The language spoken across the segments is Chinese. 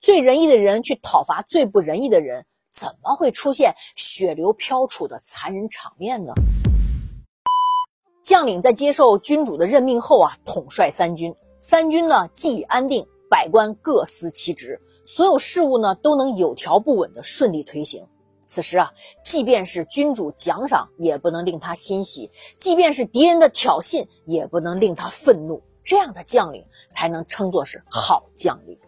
最仁义的人去讨伐最不仁义的人，怎么会出现血流飘杵的残忍场面呢？将领在接受君主的任命后啊，统帅三军，三军呢既已安定，百官各司其职，所有事务呢都能有条不紊的顺利推行。此时啊，即便是君主奖赏，也不能令他欣喜；即便是敌人的挑衅，也不能令他愤怒。这样的将领才能称作是好将领。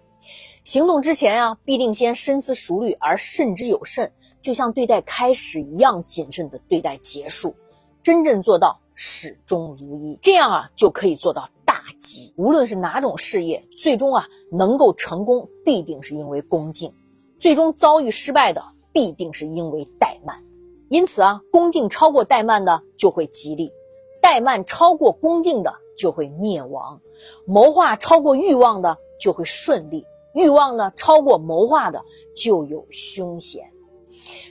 行动之前啊，必定先深思熟虑而慎之有慎，就像对待开始一样谨慎的对待结束，真正做到始终如一。这样啊，就可以做到大吉。无论是哪种事业，最终啊能够成功，必定是因为恭敬；最终遭遇失败的。必定是因为怠慢，因此啊，恭敬超过怠慢的就会吉利，怠慢超过恭敬的就会灭亡，谋划超过欲望的就会顺利，欲望呢超过谋划的就有凶险。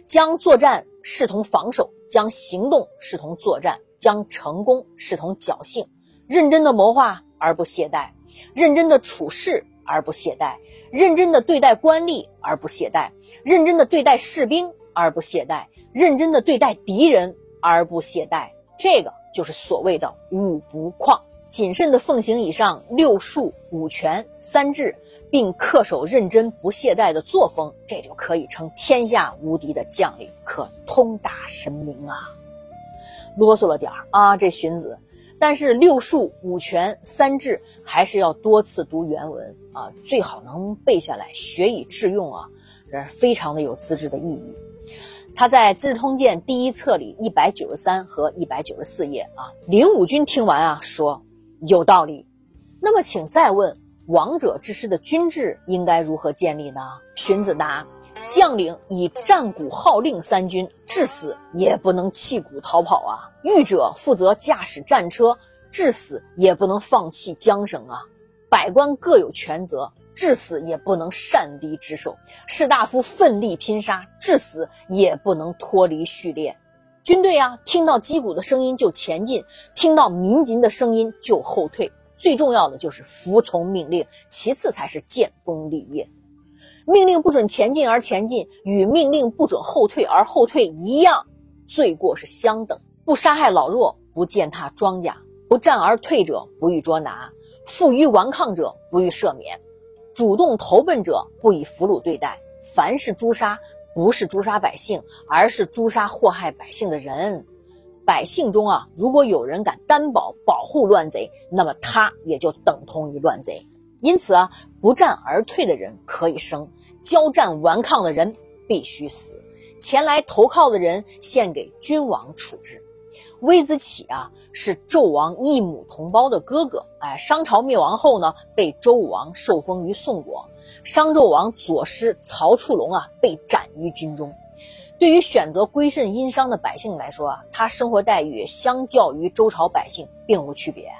将作战视同防守，将行动视同作战，将成功视同侥幸，认真的谋划而不懈怠，认真的处事。而不懈怠，认真的对待官吏而不懈怠，认真的对待士兵而不懈怠，认真的对待敌人而不懈怠，这个就是所谓的五不旷。谨慎的奉行以上六术五权三治，并恪守认真不懈怠的作风，这就可以称天下无敌的将领，可通达神明啊！啰嗦了点啊，这荀子。但是六术五权三治还是要多次读原文啊，最好能背下来，学以致用啊，这非常的有资质的意义。他在《资治通鉴》第一册里一百九十三和一百九十四页啊，林武军听完啊说有道理。那么请再问，王者之师的军制应该如何建立呢？荀子答。将领以战鼓号令三军，至死也不能弃鼓逃跑啊！御者负责驾驶战车，至死也不能放弃缰绳啊！百官各有权责，至死也不能擅离职守。士大夫奋力拼杀，至死也不能脱离序列。军队啊，听到击鼓的声音就前进，听到鸣金的声音就后退。最重要的就是服从命令，其次才是建功立业。命令不准前进而前进，与命令不准后退而后退一样，罪过是相等。不杀害老弱，不践踏庄稼，不战而退者不予捉拿，负隅顽抗者不予赦免，主动投奔者不以俘虏对待。凡是诛杀，不是诛杀百姓，而是诛杀祸害百姓的人。百姓中啊，如果有人敢担保保护乱贼，那么他也就等同于乱贼。因此啊，不战而退的人可以生，交战顽抗的人必须死。前来投靠的人献给君王处置。微子启啊，是纣王异母同胞的哥哥。哎，商朝灭亡后呢，被周武王受封于宋国。商纣王左师曹触龙啊，被斩于军中。对于选择归顺殷商的百姓来说啊，他生活待遇相较于周朝百姓并无区别。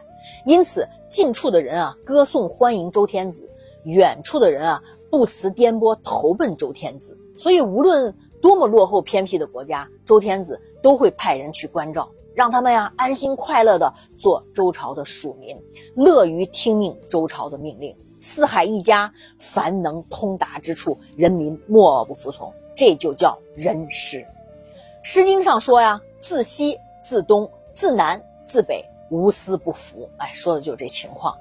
因此，近处的人啊歌颂欢迎周天子，远处的人啊不辞颠簸投奔周天子。所以，无论多么落后偏僻的国家，周天子都会派人去关照，让他们呀安心快乐的做周朝的属民，乐于听命周朝的命令。四海一家，凡能通达之处，人民莫不服从。这就叫人师。《诗经》上说呀：“自西自东，自南自北。”无私不服，哎，说的就是这情况。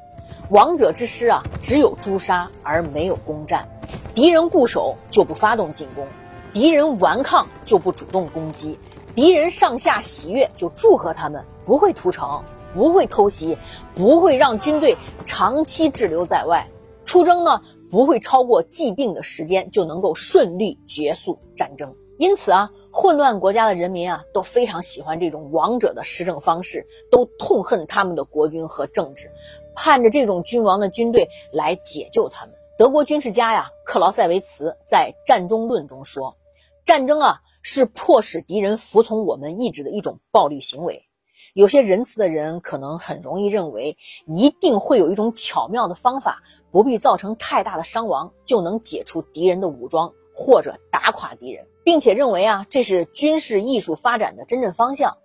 王者之师啊，只有诛杀而没有攻占。敌人固守就不发动进攻，敌人顽抗就不主动攻击，敌人上下喜悦就祝贺他们，不会屠城，不会偷袭，不会让军队长期滞留在外。出征呢，不会超过既定的时间就能够顺利结束战争。因此啊，混乱国家的人民啊都非常喜欢这种王者的施政方式，都痛恨他们的国君和政治，盼着这种君王的军队来解救他们。德国军事家呀克劳塞维茨在《战中论》中说：“战争啊是迫使敌人服从我们意志的一种暴力行为。”有些仁慈的人可能很容易认为，一定会有一种巧妙的方法，不必造成太大的伤亡，就能解除敌人的武装或者打垮敌人。并且认为啊，这是军事艺术发展的真正方向。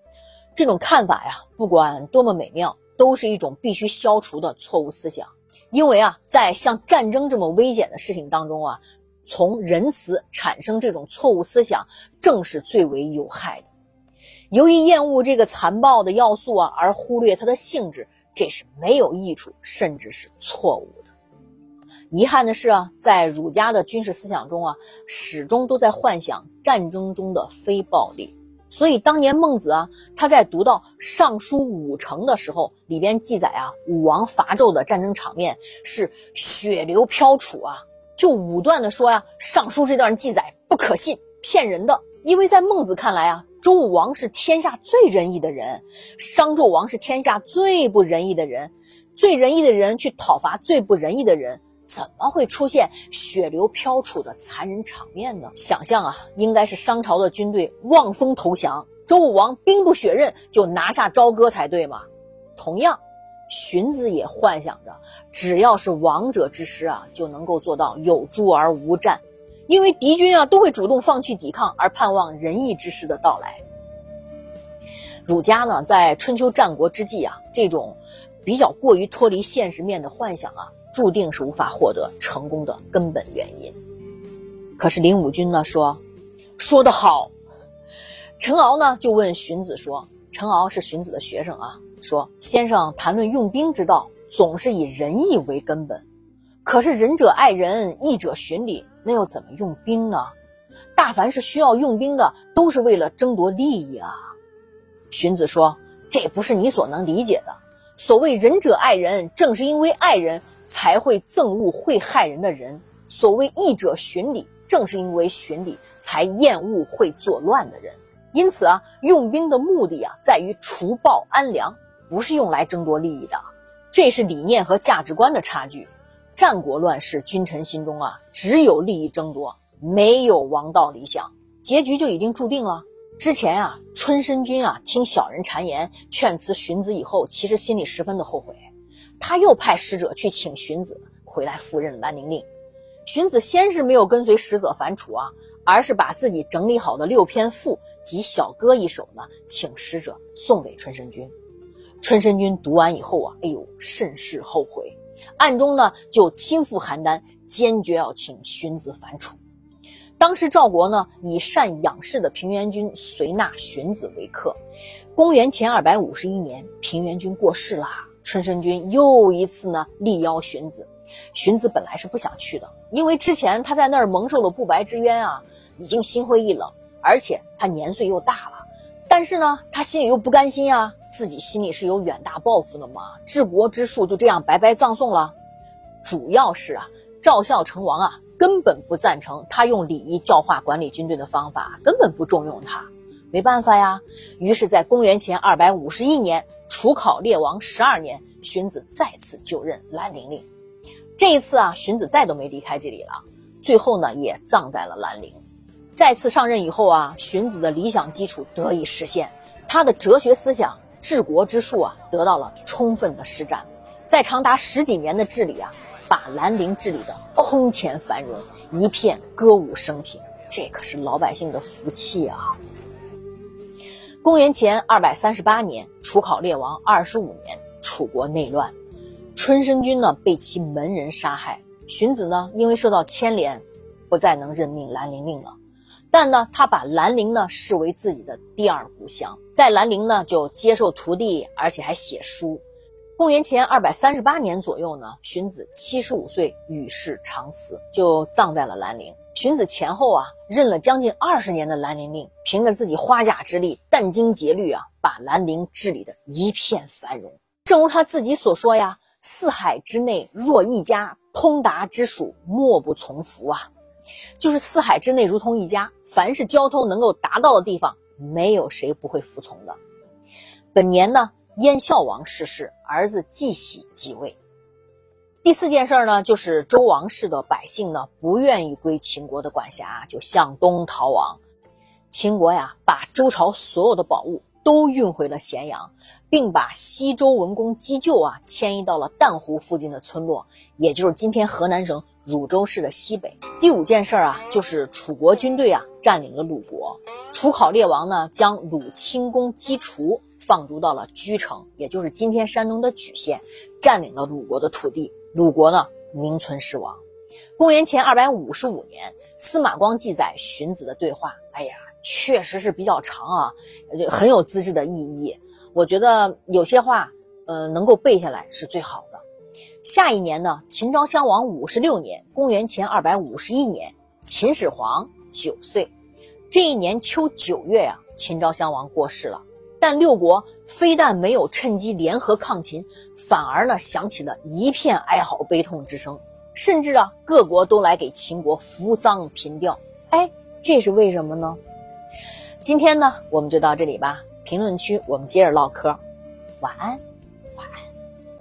这种看法呀，不管多么美妙，都是一种必须消除的错误思想。因为啊，在像战争这么危险的事情当中啊，从仁慈产生这种错误思想，正是最为有害的。由于厌恶这个残暴的要素啊，而忽略它的性质，这是没有益处，甚至是错误的。遗憾的是啊，在儒家的军事思想中啊，始终都在幻想战争中的非暴力。所以当年孟子啊，他在读到《尚书武成》的时候，里边记载啊，武王伐纣的战争场面是血流飘杵啊，就武断的说呀，《尚书》这段记载不可信，骗人的。因为在孟子看来啊，周武王是天下最仁义的人，商纣王是天下最不仁义的人，最仁义的人去讨伐最不仁义的人。怎么会出现血流飘杵的残忍场面呢？想象啊，应该是商朝的军队望风投降，周武王兵不血刃就拿下朝歌才对嘛。同样，荀子也幻想着，只要是王者之师啊，就能够做到有诛而无战，因为敌军啊都会主动放弃抵抗，而盼望仁义之师的到来。儒家呢，在春秋战国之际啊，这种比较过于脱离现实面的幻想啊。注定是无法获得成功的根本原因。可是林武君呢说，说得好。陈敖呢就问荀子说，陈敖是荀子的学生啊，说先生谈论用兵之道，总是以仁义为根本。可是仁者爱人，义者循礼，那又怎么用兵呢？大凡是需要用兵的，都是为了争夺利益啊。荀子说，这不是你所能理解的。所谓仁者爱人，正是因为爱人。才会憎恶会害人的人。所谓义者循礼，正是因为循礼，才厌恶会作乱的人。因此啊，用兵的目的啊，在于除暴安良，不是用来争夺利益的。这是理念和价值观的差距。战国乱世，君臣心中啊，只有利益争夺，没有王道理想，结局就已经注定了。之前啊，春申君啊，听小人谗言，劝辞荀子以后，其实心里十分的后悔。他又派使者去请荀子回来赴任兰陵令。荀子先是没有跟随使者反楚啊，而是把自己整理好的六篇赋及小歌一首呢，请使者送给春申君。春申君读完以后啊，哎呦，甚是后悔，暗中呢就亲赴邯郸，坚决要请荀子反楚。当时赵国呢以善养士的平原君随纳荀子为客。公元前二百五十一年，平原君过世了。春申君又一次呢力邀荀子，荀子本来是不想去的，因为之前他在那儿蒙受了不白之冤啊，已经心灰意冷，而且他年岁又大了。但是呢，他心里又不甘心啊，自己心里是有远大抱负的嘛，治国之术就这样白白葬送了。主要是啊，赵孝成王啊根本不赞成他用礼仪教化管理军队的方法，根本不重用他。没办法呀，于是，在公元前二百五十一年，楚考烈王十二年，荀子再次就任兰陵令。这一次啊，荀子再都没离开这里了，最后呢，也葬在了兰陵。再次上任以后啊，荀子的理想基础得以实现，他的哲学思想、治国之术啊，得到了充分的施展。在长达十几年的治理啊，把兰陵治理的空前繁荣，一片歌舞升平，这可是老百姓的福气啊！公元前二百三十八年，楚考烈王二十五年，楚国内乱，春申君呢被其门人杀害。荀子呢因为受到牵连，不再能任命兰陵令了。但呢他把兰陵呢视为自己的第二故乡，在兰陵呢就接受徒弟，而且还写书。公元前二百三十八年左右呢，荀子七十五岁与世长辞，就葬在了兰陵。荀子前后啊，任了将近二十年的兰陵令，凭着自己花甲之力、殚精竭虑啊，把兰陵治理的一片繁荣。正如他自己所说呀：“四海之内若一家，通达之属莫不从服啊。”就是四海之内如同一家，凡是交通能够达到的地方，没有谁不会服从的。本年呢，燕孝王逝世，儿子季喜继位。第四件事呢，就是周王室的百姓呢不愿意归秦国的管辖，就向东逃亡。秦国呀，把周朝所有的宝物都运回了咸阳，并把西周文公姬就啊迁移到了淡湖附近的村落，也就是今天河南省汝州市的西北。第五件事啊，就是楚国军队啊占领了鲁国，楚考烈王呢将鲁清公姬除放逐到了居城，也就是今天山东的莒县。占领了鲁国的土地，鲁国呢名存实亡。公元前二百五十五年，司马光记载荀子的对话，哎呀，确实是比较长啊，很有资质的意义。我觉得有些话，呃，能够背下来是最好的。下一年呢，秦昭襄王五十六年，公元前二百五十一年，秦始皇九岁。这一年秋九月呀，秦昭襄王过世了。但六国非但没有趁机联合抗秦，反而呢响起了一片哀嚎悲痛之声，甚至啊各国都来给秦国扶丧凭吊。哎，这是为什么呢？今天呢我们就到这里吧，评论区我们接着唠嗑。晚安，晚安。